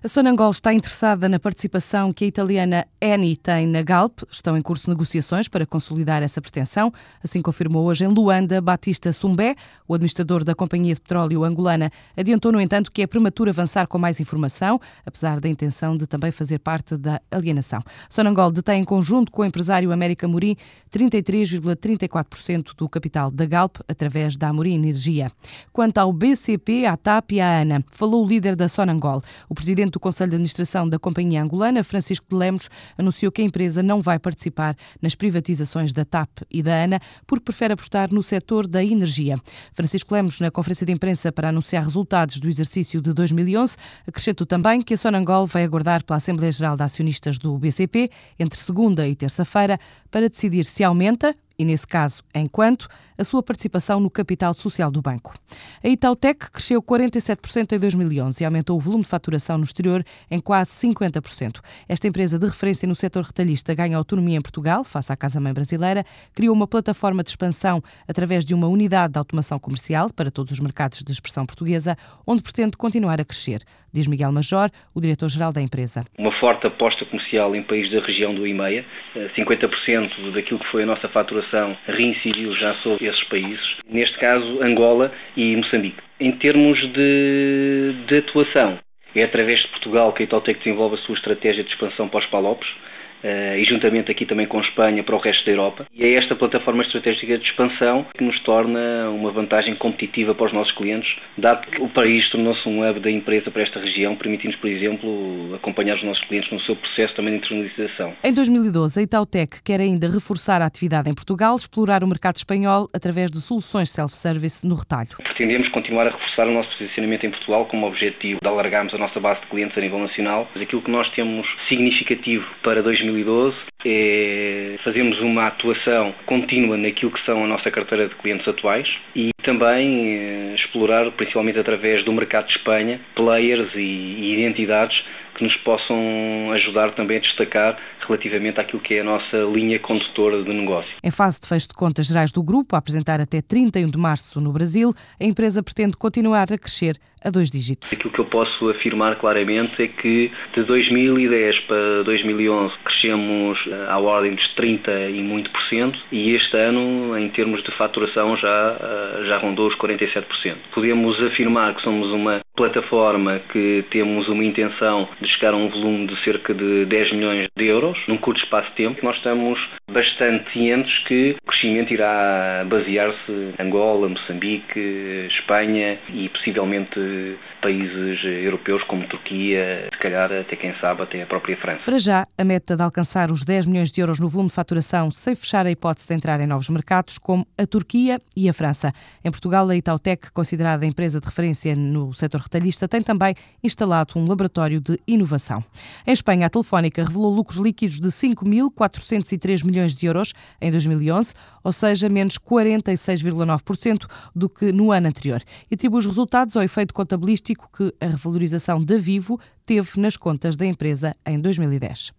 A Sonangol está interessada na participação que a italiana Eni tem na Galp. Estão em curso negociações para consolidar essa pretensão, assim confirmou hoje em Luanda Batista Sumbé, o administrador da Companhia de Petróleo angolana. Adiantou, no entanto, que é prematuro avançar com mais informação, apesar da intenção de também fazer parte da alienação. Sonangol detém em conjunto com o empresário América Morim 33,34% do capital da Galp através da Amorim Energia. Quanto ao BCP, à TAP e à ANA, falou o líder da Sonangol, o presidente presidente do Conselho de Administração da Companhia Angolana, Francisco de Lemos, anunciou que a empresa não vai participar nas privatizações da TAP e da ANA porque prefere apostar no setor da energia. Francisco Lemos, na conferência de imprensa para anunciar resultados do exercício de 2011, acrescentou também que a Sonangol vai aguardar pela Assembleia Geral de Acionistas do BCP entre segunda e terça-feira para decidir se aumenta e, nesse caso, enquanto, a sua participação no capital social do banco. A Itautec cresceu 47% em 2011 e aumentou o volume de faturação no exterior em quase 50%. Esta empresa de referência no setor retalhista ganha autonomia em Portugal, face à Casa-Mãe brasileira, criou uma plataforma de expansão através de uma unidade de automação comercial para todos os mercados de expressão portuguesa, onde pretende continuar a crescer, diz Miguel Major, o diretor-geral da empresa. Uma forte aposta comercial em países da região do IMEA, 50% eh, daquilo que foi a nossa faturação reincidiu já sobre esses países, neste caso Angola e Moçambique. Em termos de, de atuação, é através de Portugal que a Itautec desenvolve a sua estratégia de expansão para os Palopes, e juntamente aqui também com Espanha para o resto da Europa. E é esta plataforma estratégica de expansão que nos torna uma vantagem competitiva para os nossos clientes, dado que o país tornou-se um hub da empresa para esta região, permitindo-nos, por exemplo, acompanhar os nossos clientes no seu processo também de internacionalização. Em 2012, a Itautec quer ainda reforçar a atividade em Portugal, explorar o mercado espanhol através de soluções self-service no retalho. Pretendemos continuar a reforçar o nosso posicionamento em Portugal como objetivo de alargarmos a nossa base de clientes a nível nacional. Aquilo que nós temos significativo para 2012 2012 é uma atuação contínua naquilo que são a nossa carteira de clientes atuais e também eh, explorar, principalmente através do mercado de Espanha, players e, e identidades que nos possam ajudar também a destacar relativamente àquilo que é a nossa linha condutora de negócio. Em fase de fecho de contas gerais do grupo, a apresentar até 31 de março no Brasil, a empresa pretende continuar a crescer a dois dígitos. Aquilo que eu posso afirmar claramente é que de 2010 para 2011 crescemos eh, à ordem dos 30 e muito por cento e este ano, em termos de faturação, já, eh, rondou os 47%. Podemos afirmar que somos uma plataforma que temos uma intenção de chegar a um volume de cerca de 10 milhões de euros num curto espaço de tempo. Nós estamos bastante cientes que o crescimento irá basear-se em Angola, Moçambique, Espanha e possivelmente países europeus como Turquia, se calhar até quem sabe até a própria França. Para já, a meta de alcançar os 10 milhões de euros no volume de faturação sem fechar a hipótese de entrar em novos mercados como a Turquia e a França. Em Portugal, a Itautec, considerada a empresa de referência no setor retalhista, tem também instalado um laboratório de inovação. Em Espanha, a Telefónica revelou lucros líquidos de 5.403 milhões de euros em 2011, ou seja, menos 46,9% do que no ano anterior, e atribui os resultados ao efeito contabilístico que a revalorização da Vivo teve nas contas da empresa em 2010.